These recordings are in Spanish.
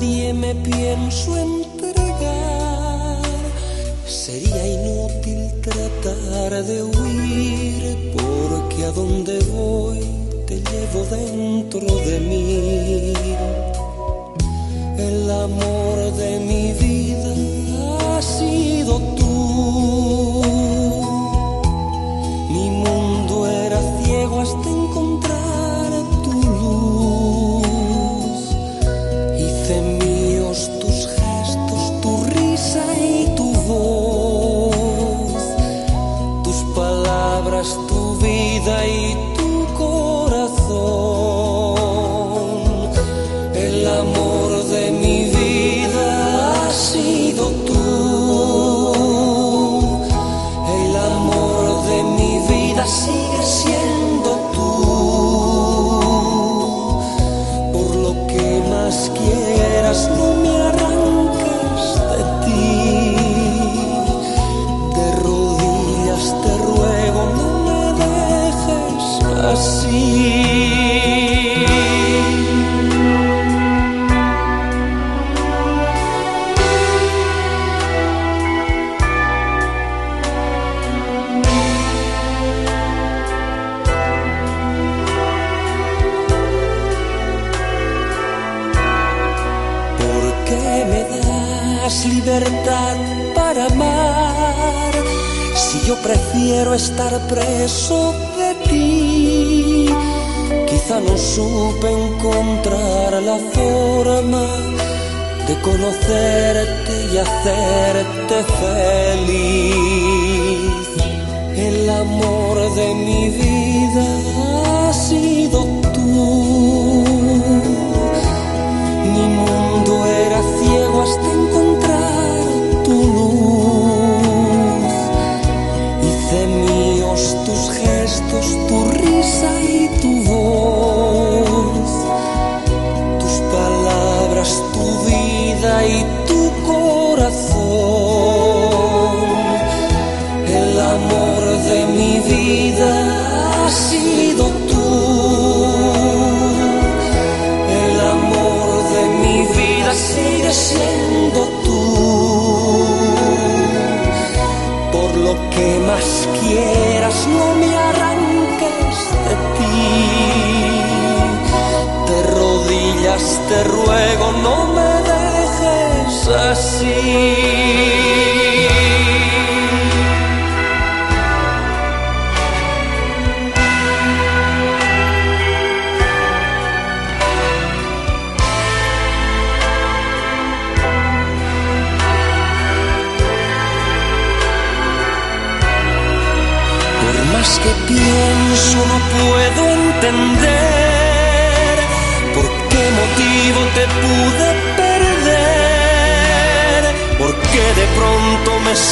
nadie me pienso entregar. Sería inútil tratar de huir, porque a donde voy te llevo dentro de mí. El amor de mi vida ha sido tú. Prefiero estar preso de ti, quizá no supe encontrar la forma de conocerte y hacerte feliz. El amor de mi vida ha sido tú. Mi mundo era ciego hasta encontrar tus gestos, tu risa y tu voz. Tus palabras, tu vida y tu te ruego, no me dejes así.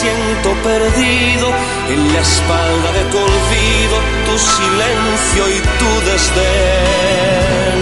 Siento perdido en la espalda de tu olvido, tu silencio y tu desdén.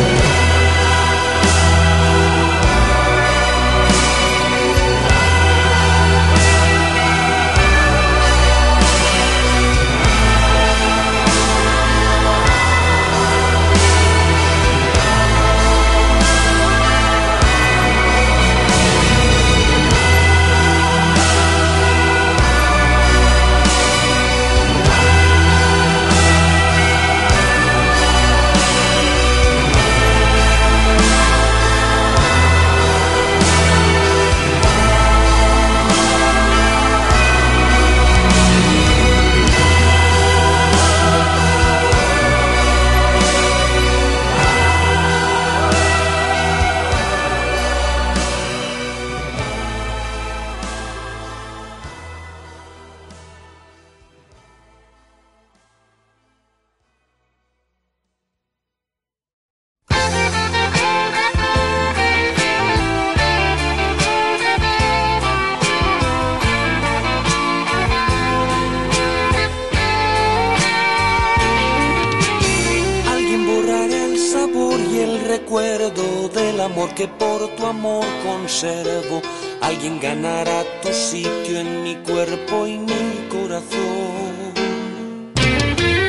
Que por tu amor conservo. Alguien ganará tu sitio en mi cuerpo y mi corazón.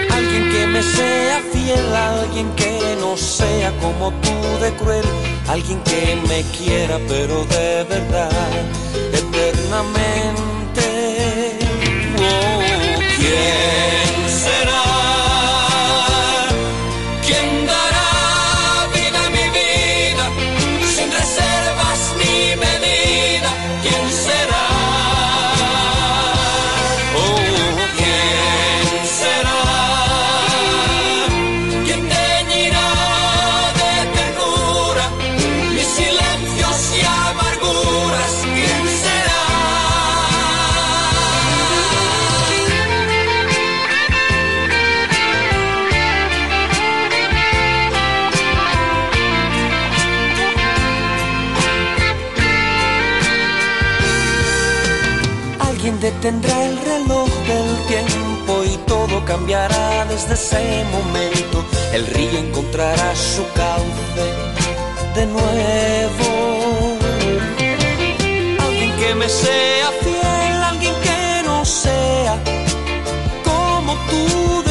Alguien que me sea fiel, alguien que no sea como tú de cruel. Alguien que me quiera pero de verdad, eternamente. Oh, ¿Quién detendrá el reloj del tiempo y todo cambiará desde ese momento. El río encontrará su cauce de nuevo. Alguien que me sea fiel, alguien que no sea como tú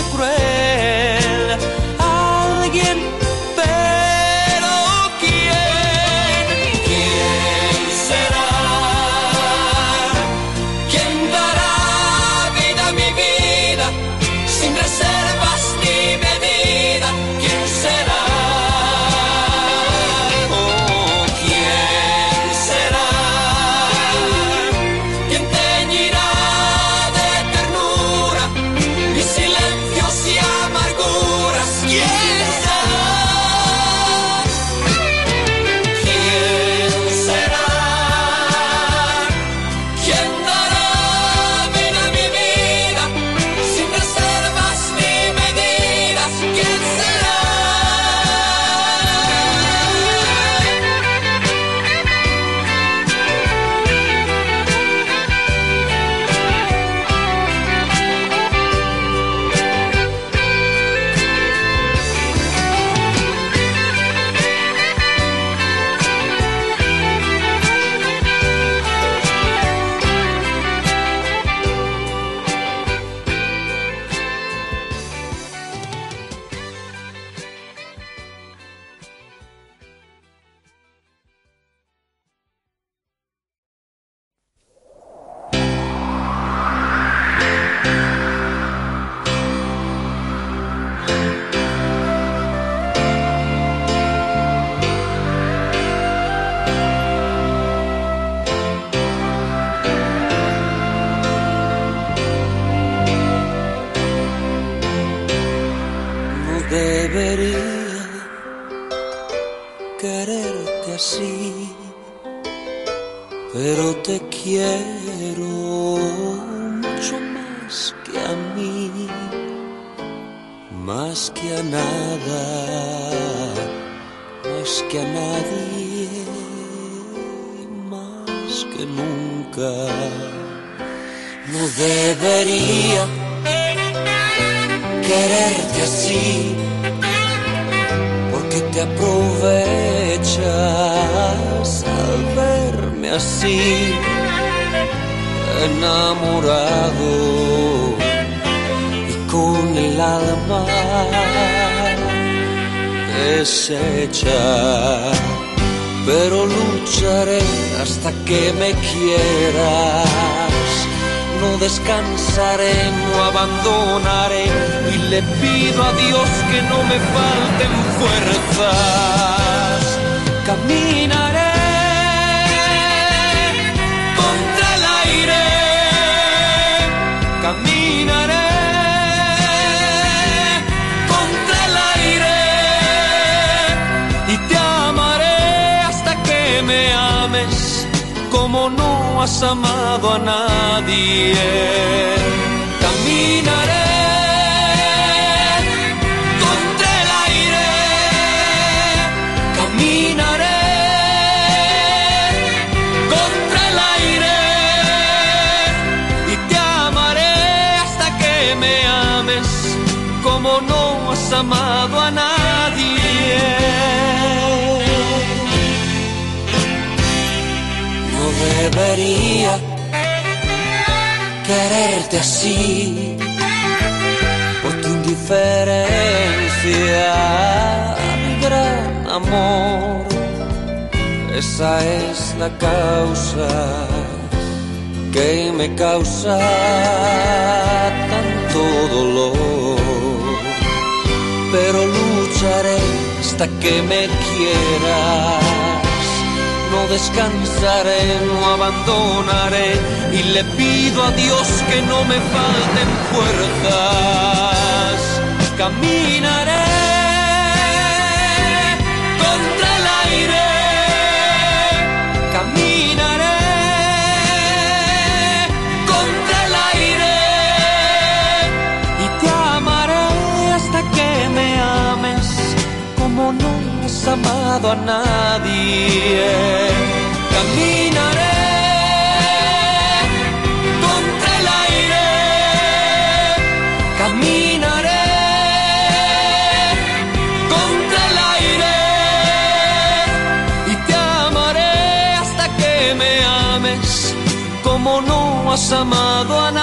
has amado a nadie. Caminaré. contra el aire Caminaré contra el aire y te amaré hasta que me ames como no has amado. quererte así por tu indiferencia, mi gran amor. Esa es la causa que me causa tanto dolor. Pero lucharé hasta que me quieras no descansaré, no abandonaré y le pido a Dios que no me falten fuerzas. Caminaré amado a nadie. Caminaré contra el aire. Caminaré contra el aire. Y te amaré hasta que me ames como no has amado a nadie.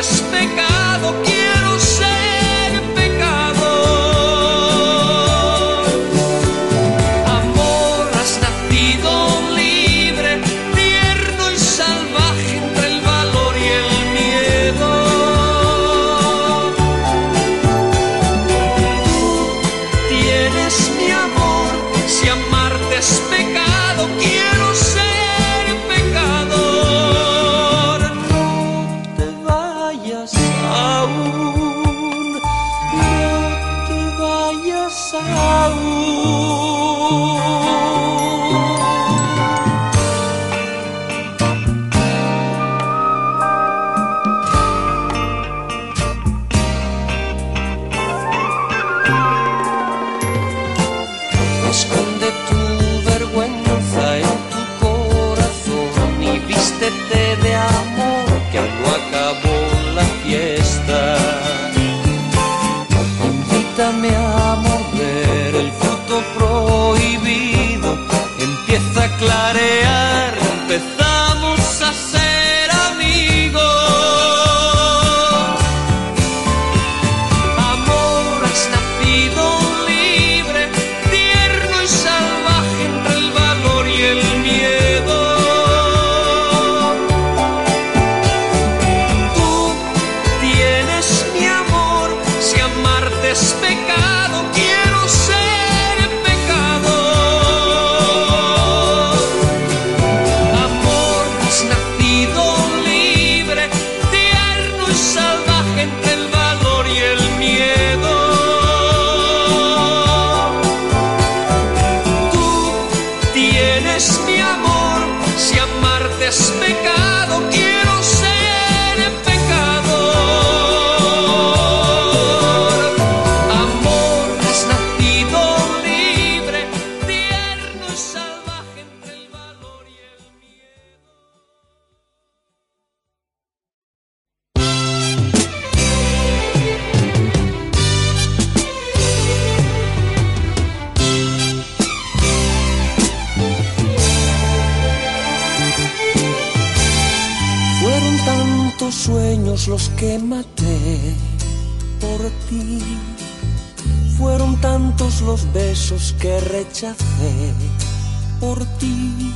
despega los que maté por ti. Fueron tantos los besos que rechacé por ti.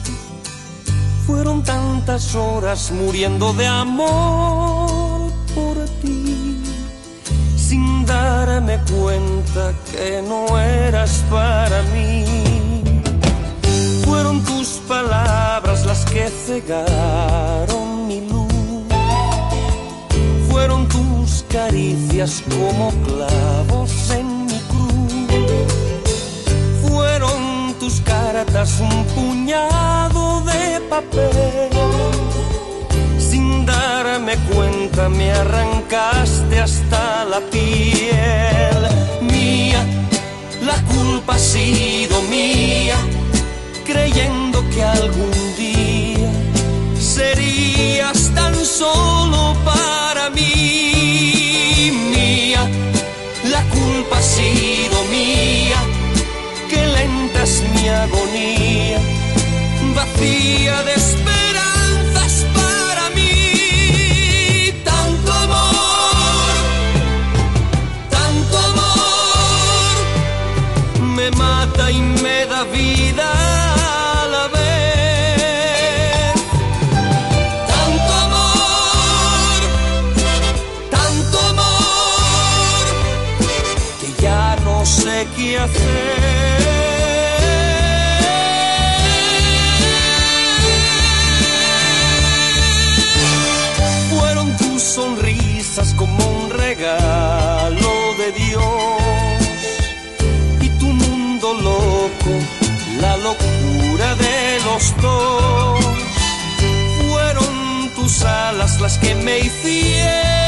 Fueron tantas horas muriendo de amor por ti. Sin darme cuenta que no eras para mí. Fueron tus palabras las que cegaron caricias como clavos en mi cruz. Fueron tus cartas un puñado de papel. Sin darme cuenta me arrancaste hasta la piel. Mía, la culpa ha sido mía, creyendo que algún día serías tan solo para mí, sido mía, que lenta es mi agonía, vacía de esperanzas Fueron tus sonrisas como un regalo de Dios y tu mundo loco, la locura de los dos. Fueron tus alas las que me hicieron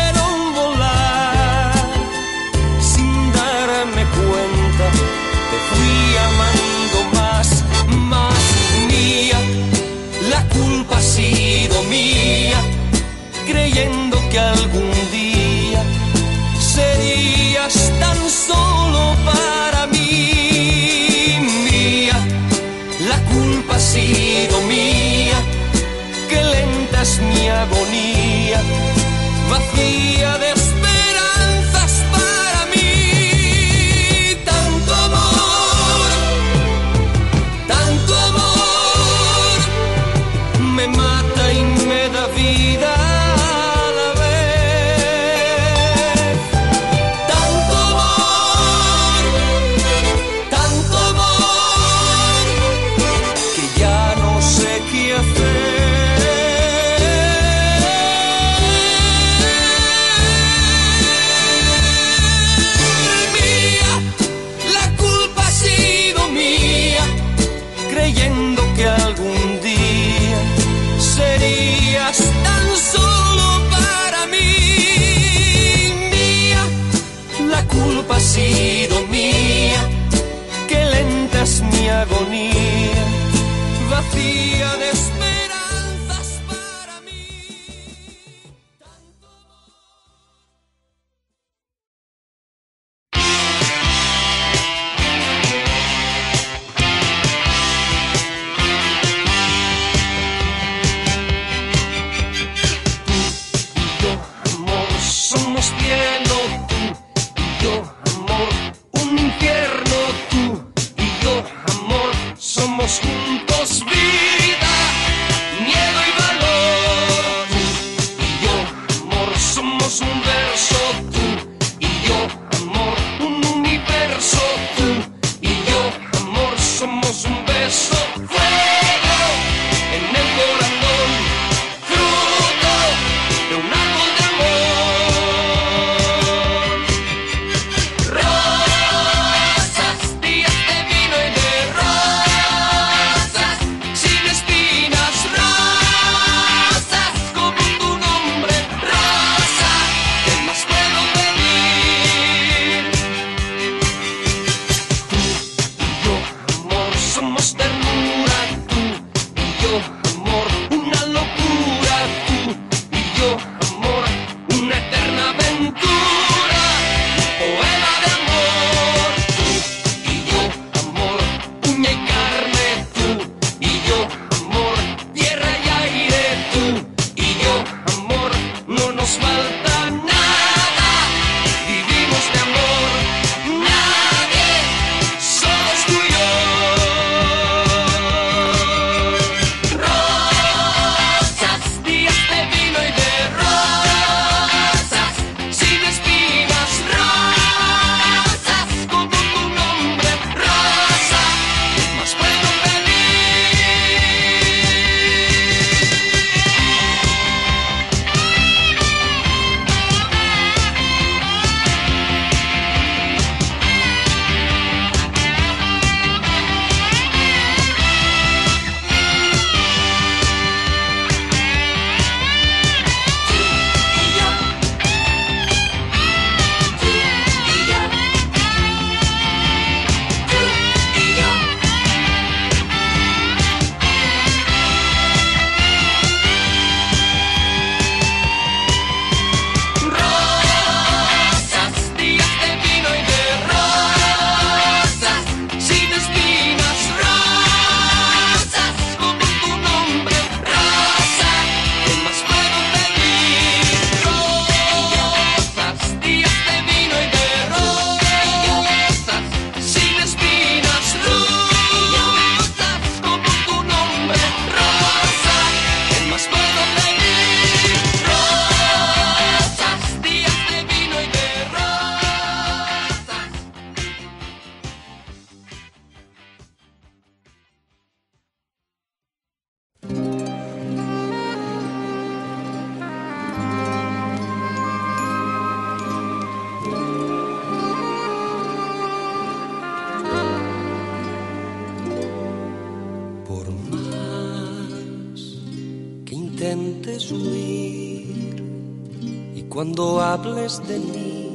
y cuando hables de mí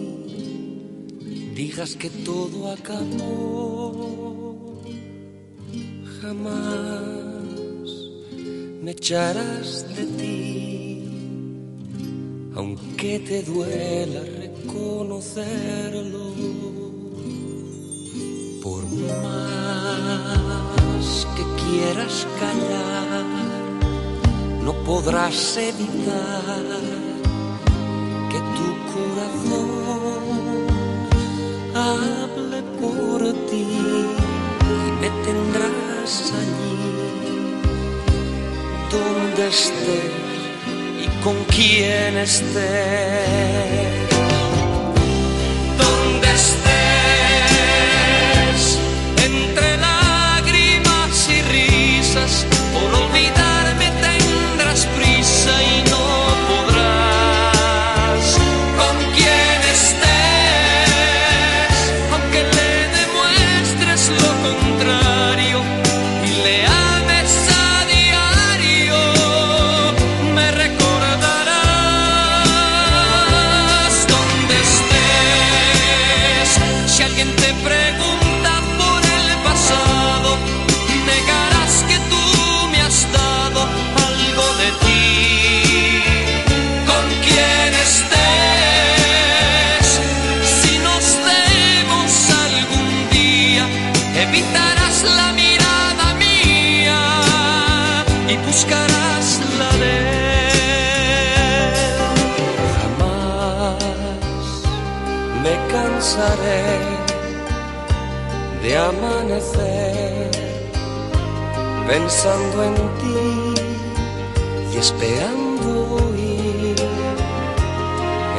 digas que todo acabó. Jamás me echarás de ti, aunque te duela reconocerlo. Por más que quieras callar podrás evitar que tu corazón hable por ti y me tendrás allí donde estés y con quien estés. pensando en ti y esperando oír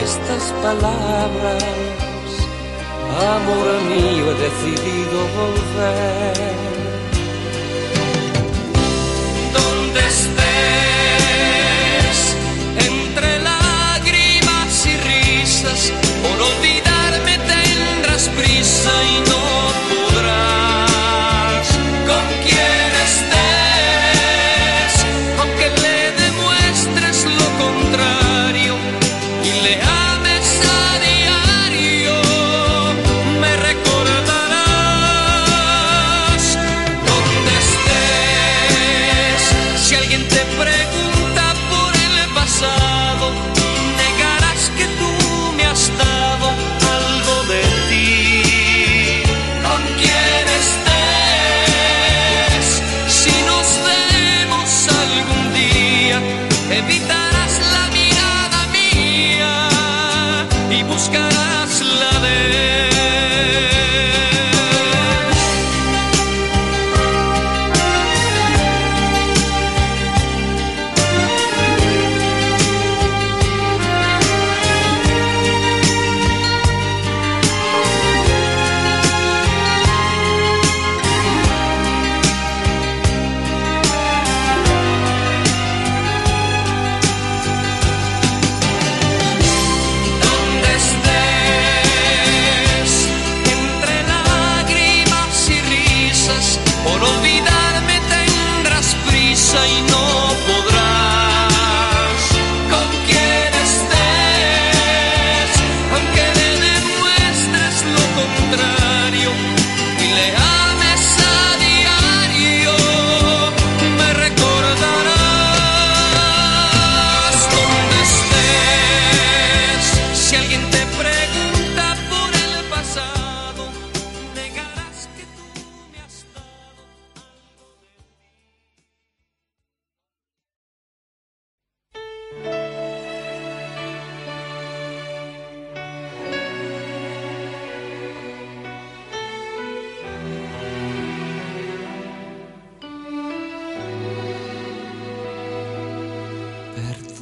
estas palabras. Amor mío, he decidido volver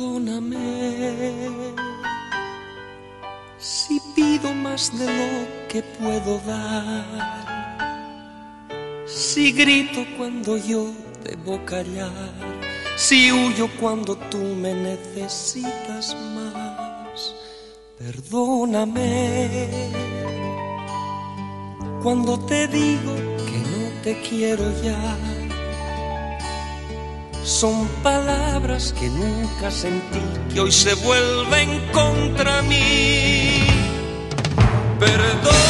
Perdóname si pido más de lo que puedo dar, si grito cuando yo debo callar, si huyo cuando tú me necesitas más. Perdóname cuando te digo que no te quiero ya son palabras que nunca sentí, que hoy se vuelven contra mí. Perdóname,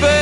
Pero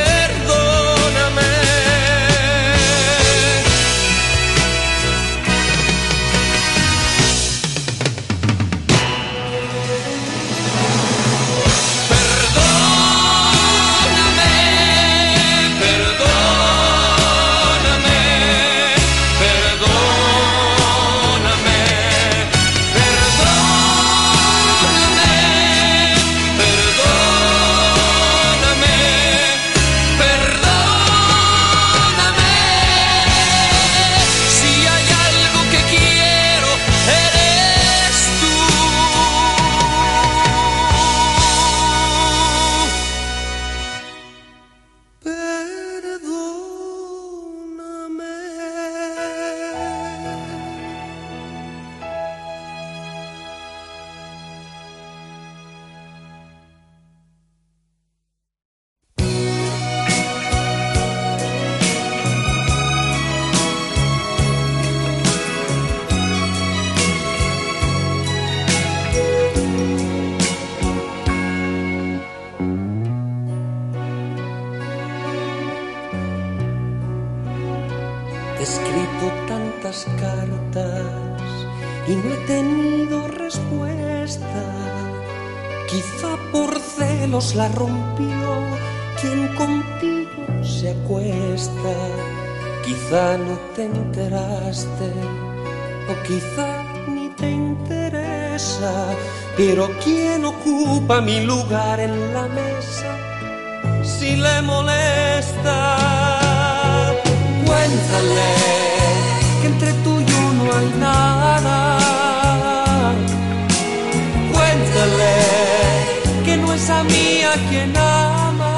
a mí a quien amas.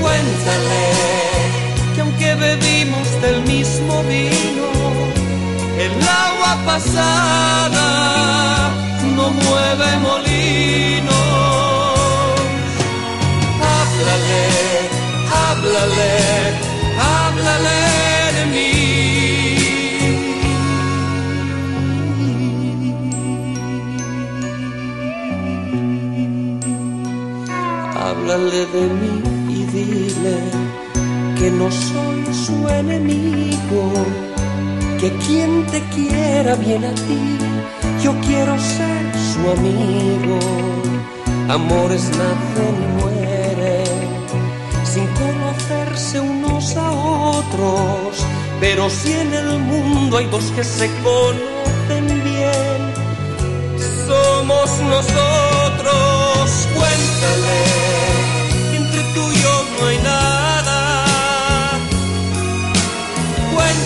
Cuéntale que aunque bebimos del mismo vino, el agua pasada no mueve molinos. Háblale, háblale, háblale de mí y dile que no soy su enemigo, que quien te quiera bien a ti, yo quiero ser su amigo. Amores nacen y mueren sin conocerse unos a otros, pero si en el mundo hay dos que se conocen bien, somos nosotros.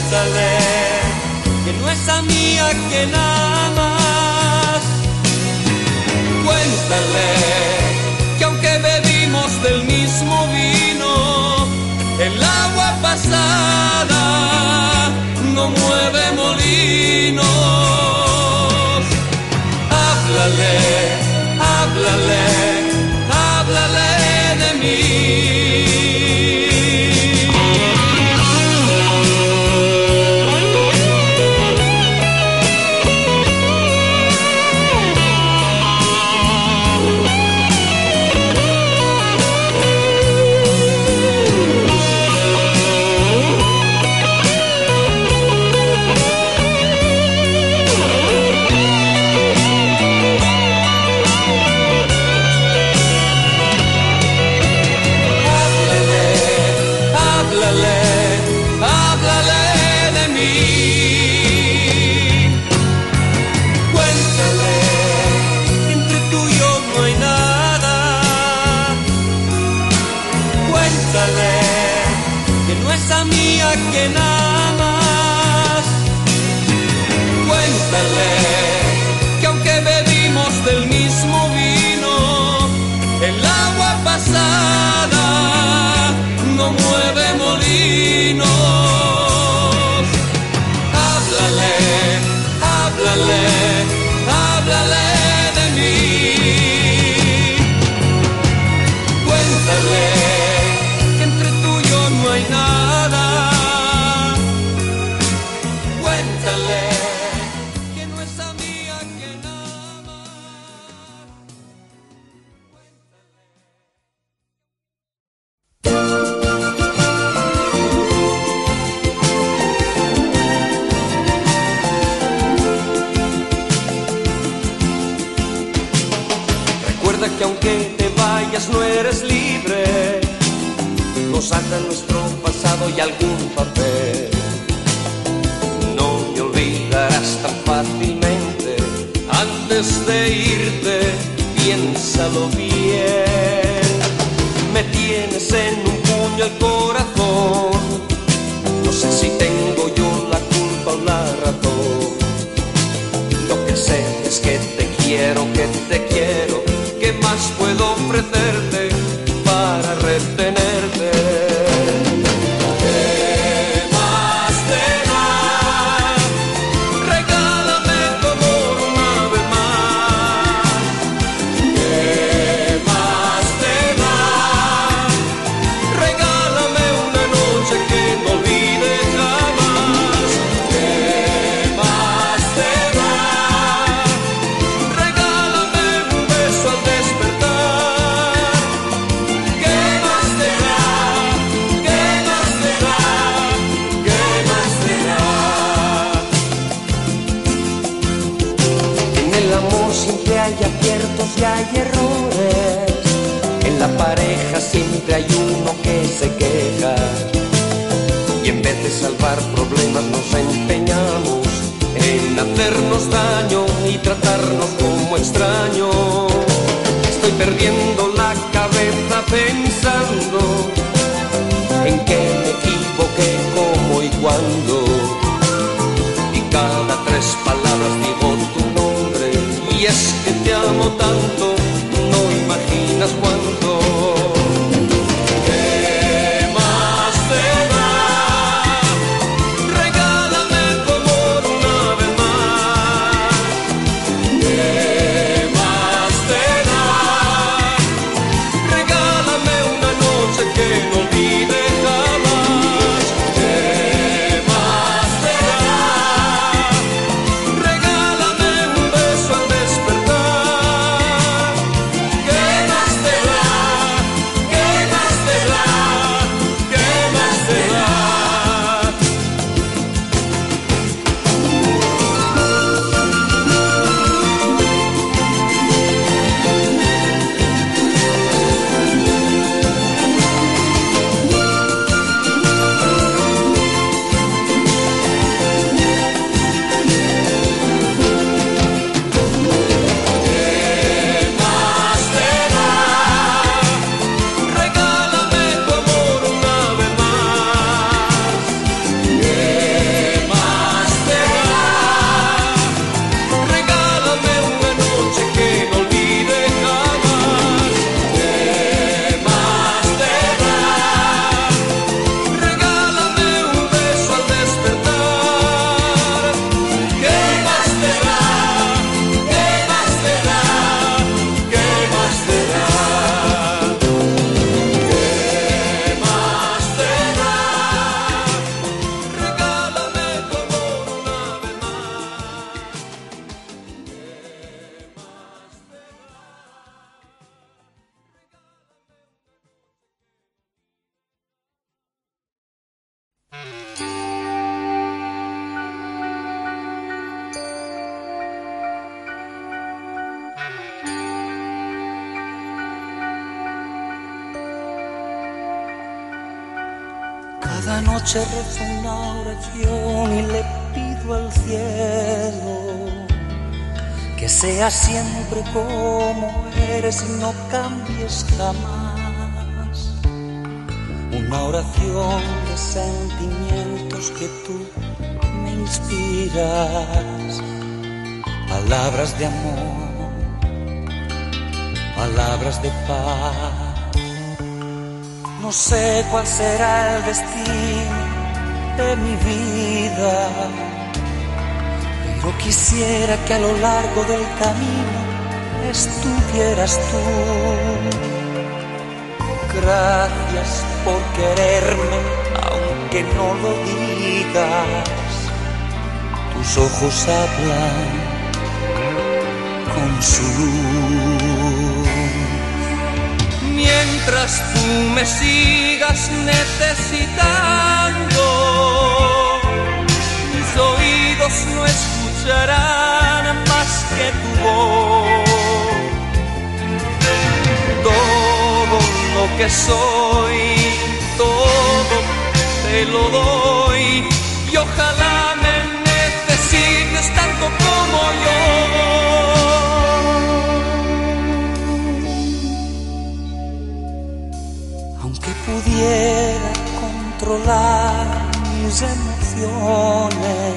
Jerusalén, que no es a mía que nada más. Cuéntale que aunque bebimos del mismo vino, el agua pasada no mueve molino. mía que nada. problemas nos empeñamos en hacernos daño y tratarnos como extraños. Estoy perdiendo la cabeza pensando en que me equivoqué, cómo y cuándo. Y cada tres palabras digo tu nombre y es que te amo tanto Cada noche rezo una oración y le pido al cielo que sea siempre como eres y no cambies jamás. Una oración de sentimientos que tú me inspiras, palabras de amor, palabras de paz no sé cuál será el destino de mi vida, pero quisiera que a lo largo del camino estuvieras tú. Gracias por quererme, aunque no lo digas. Tus ojos hablan con su luz mientras tú me sigas necesitando. Mis oídos no escucharán más que tu voz. Todo lo que soy, todo te lo doy y ojalá me necesites tanto como yo. Pudiera controlar mis emociones,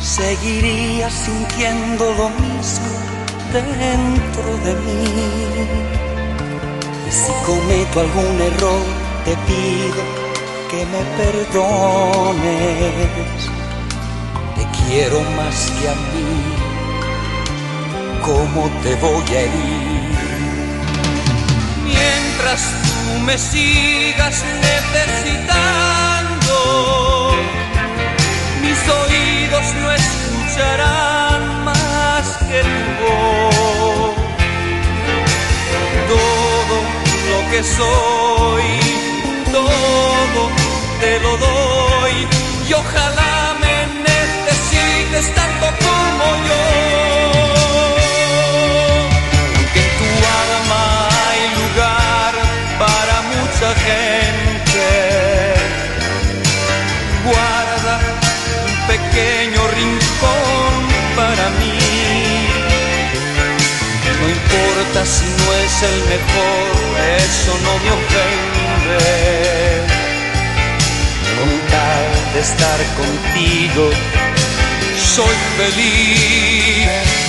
seguiría sintiendo lo mismo dentro de mí. Y si cometo algún error, te pido que me perdones. Te quiero más que a mí, ¿cómo te voy a herir? Mientras me sigas necesitando, mis oídos no escucharán más que tu voz. Todo lo que soy, todo te lo doy y ojalá me necesites tanto como yo. Si no es el mejor, eso no me ofende. Con tal de estar contigo, soy feliz.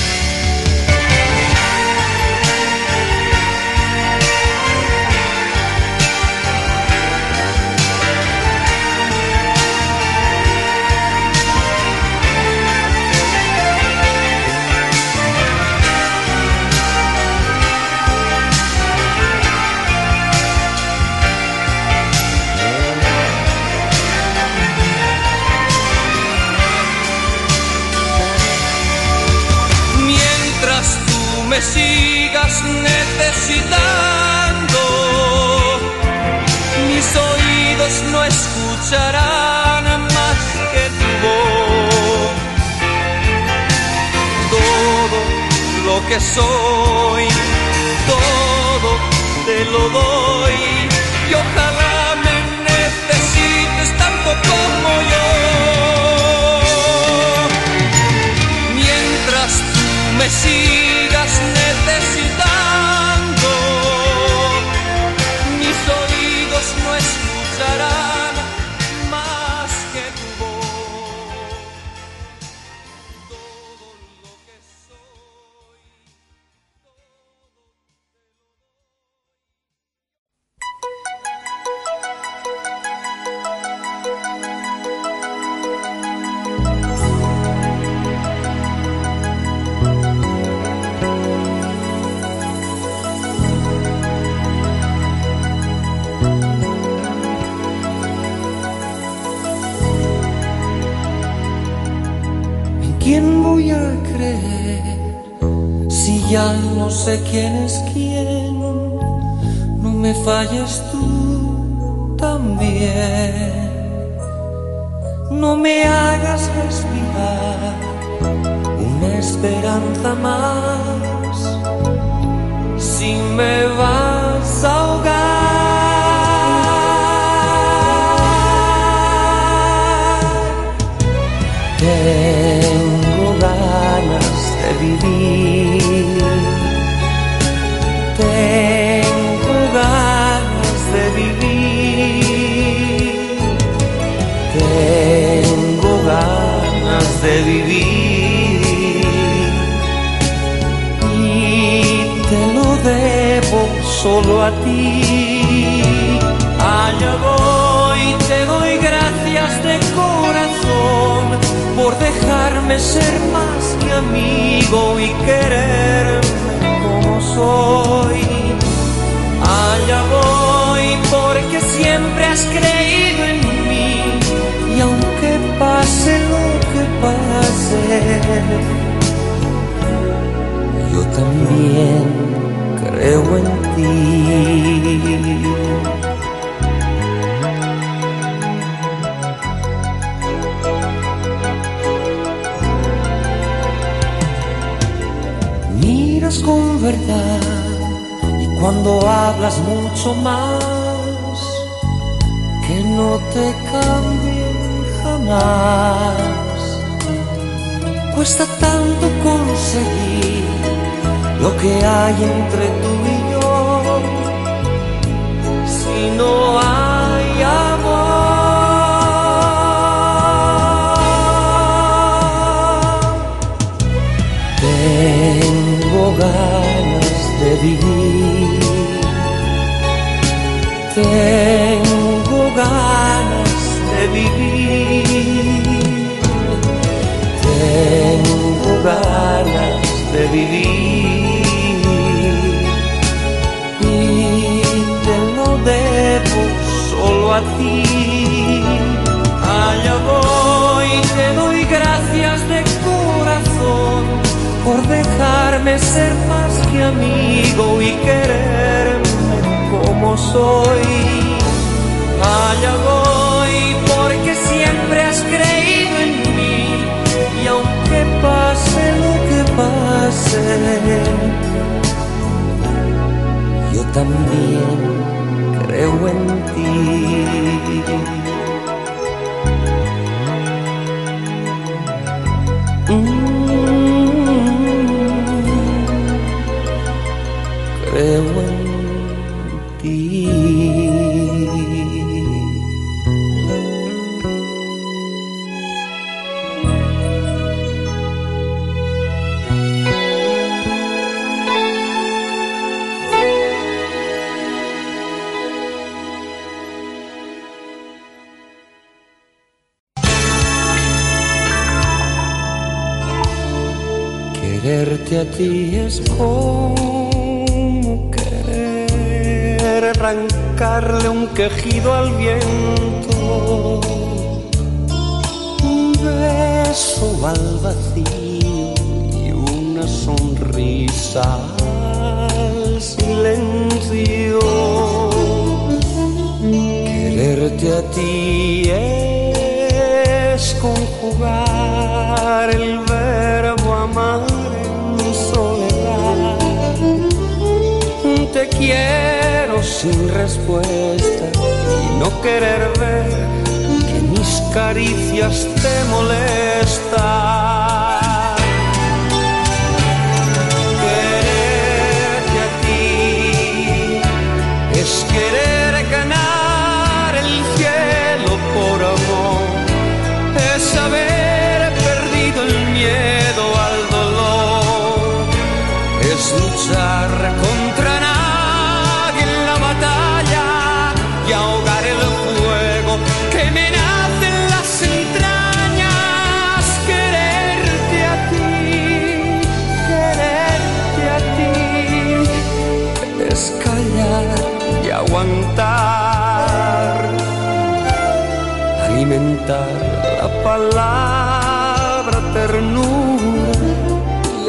Necesitando. Mis oídos no escucharán más que tu voz. Todo lo que soy, todo te lo doy y ojalá me necesites tanto como yo. Mientras tú me sigues sé quién es quién, no me falles tú también. No me hagas respirar una esperanza más si me vas a ahogar. Solo a ti. Allá voy, te doy gracias de corazón por dejarme ser más que amigo y quererme como soy. Allá voy porque siempre has creído en mí y aunque pase lo que pase, yo también Miras con verdad y cuando hablas mucho más, que no te cambien jamás. Cuesta tanto conseguir lo que hay entre Si no hay amor, tengo ganas de vivir. Tengo ganas de vivir. Tengo ganas de vivir ti. Allá voy, te doy gracias de corazón por dejarme ser más que amigo y quererme como soy. Allá voy porque siempre has creído en mí y aunque pase lo que pase, yo también creo en ti. Quejido al viento, un beso al vacío y una sonrisa al silencio. Quererte a ti es conjugar el verbo amar en soledad. Te quiero sin respuesta y no querer ver que mis caricias te molestan.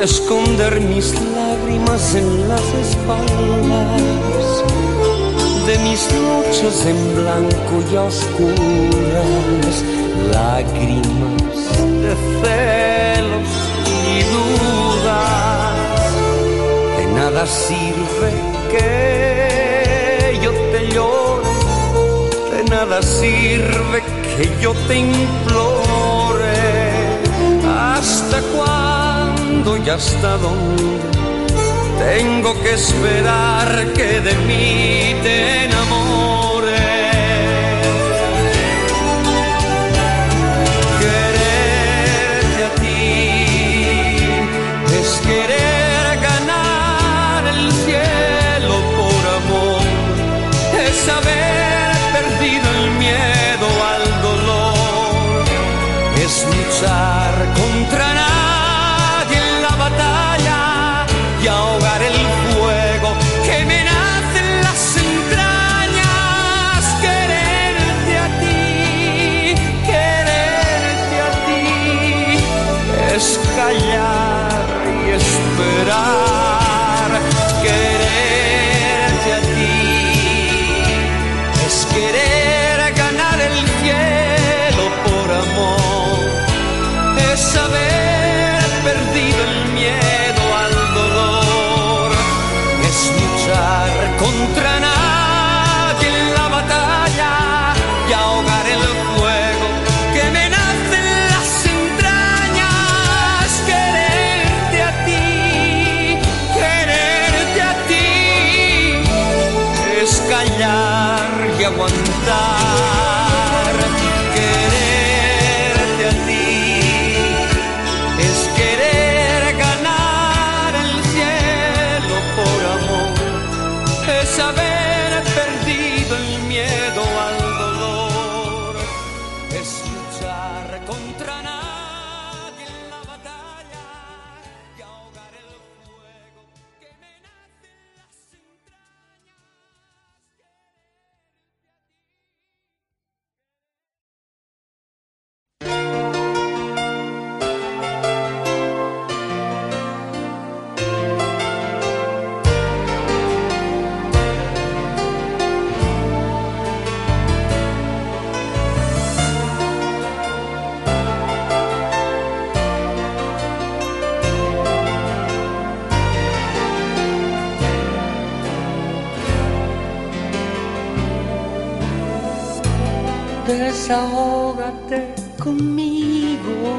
Esconder mis lágrimas en las espaldas de mis noches en blanco y oscuras, lágrimas de celos y dudas. De nada sirve que yo te llore de nada sirve que yo te implore. ¿Hasta y hasta dónde tengo que esperar que de mí te enamores? Desahógate conmigo.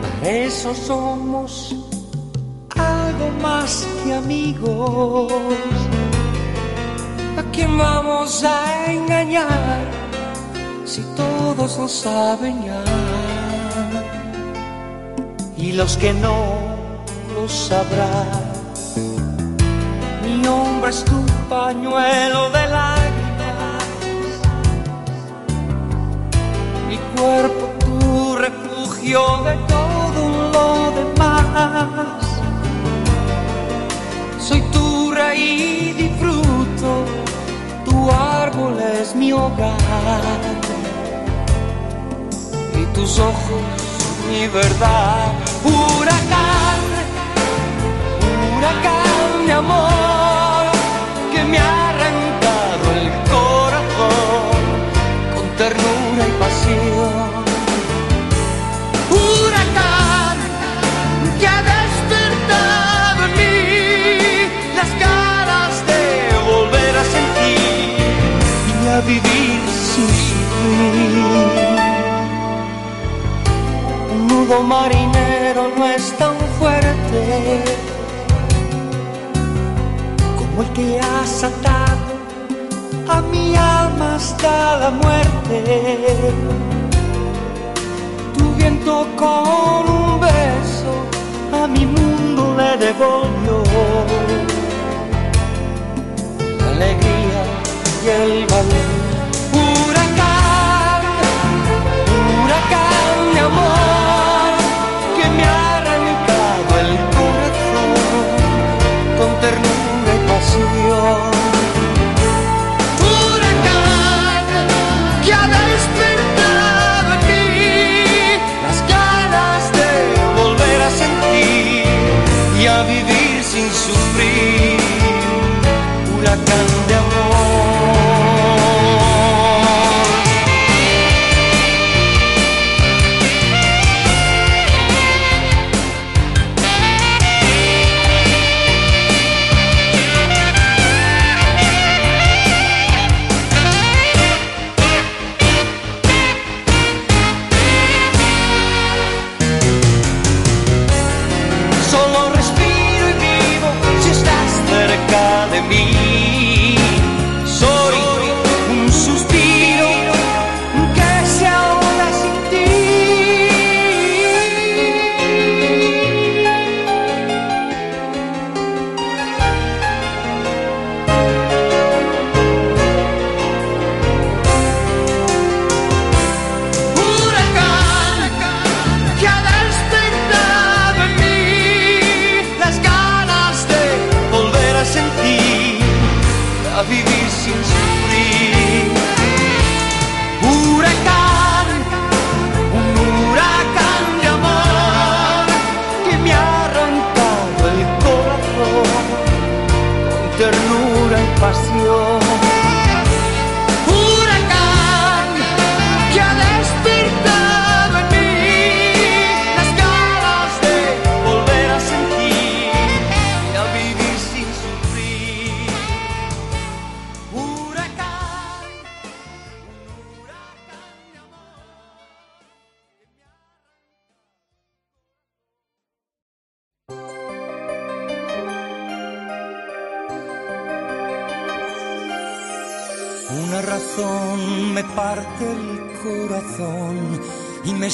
Para eso somos algo más que amigos. ¿A quién vamos a engañar si todos lo saben ya? Y los que no lo sabrán. Mi hombre es tu pañuelo de Soy tu raíz y fruto, tu árbol es mi hogar y tus ojos mi verdad. Huracán, huracán de amor Marinero no es tan fuerte como el que has atado a mi alma hasta la muerte. Tu viento con un beso a mi mundo le devolvió alegría y el valor.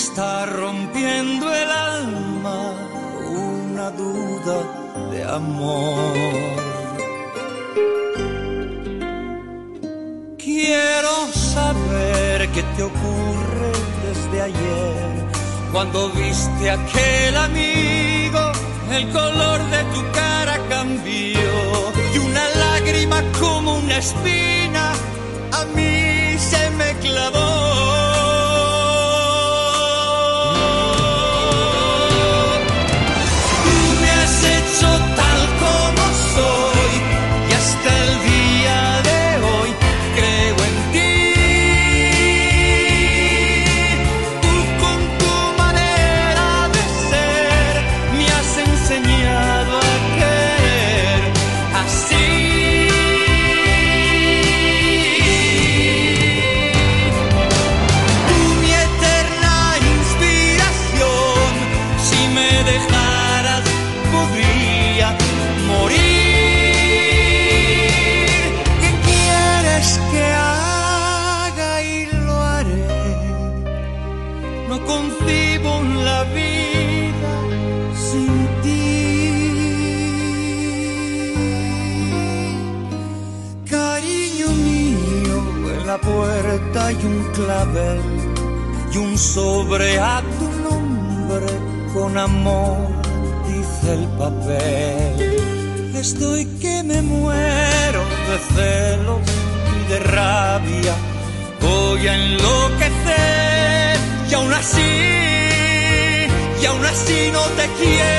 Está rompiendo el alma una duda de amor. Quiero saber qué te ocurre desde ayer, cuando viste a aquel amigo, el color de tu cara cambió y una lágrima como una espina a mí se me clavó. Y un sobre a tu nombre con amor, dice el papel. Estoy que me muero de celos y de rabia, voy a enloquecer y aún así, y aún así no te quiero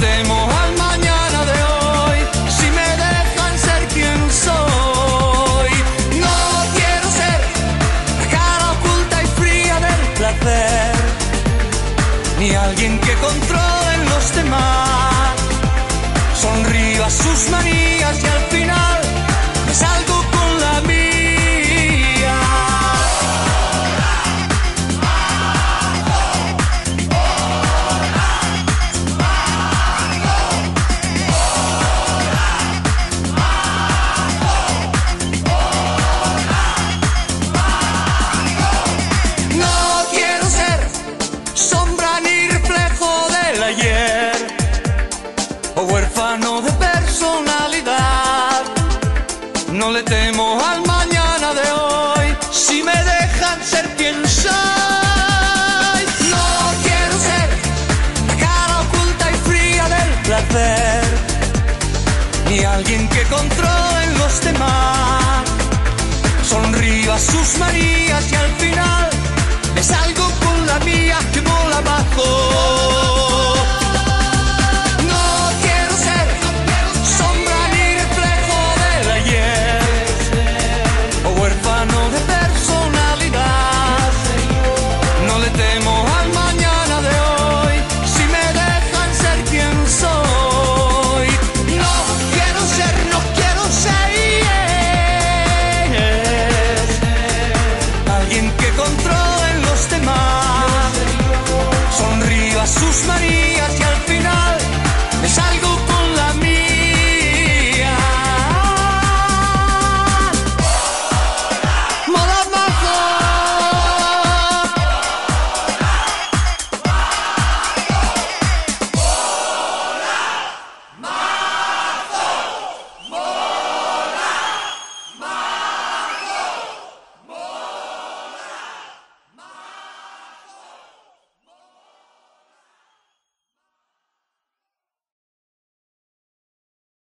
temo al mañana de hoy, si me dejan ser quien soy. No quiero ser la cara oculta y fría del placer, ni alguien que controle los demás, sonríe a sus manías. controlen los demás. Sonrío a sus marías y al final me salgo con la mía que mola abajo.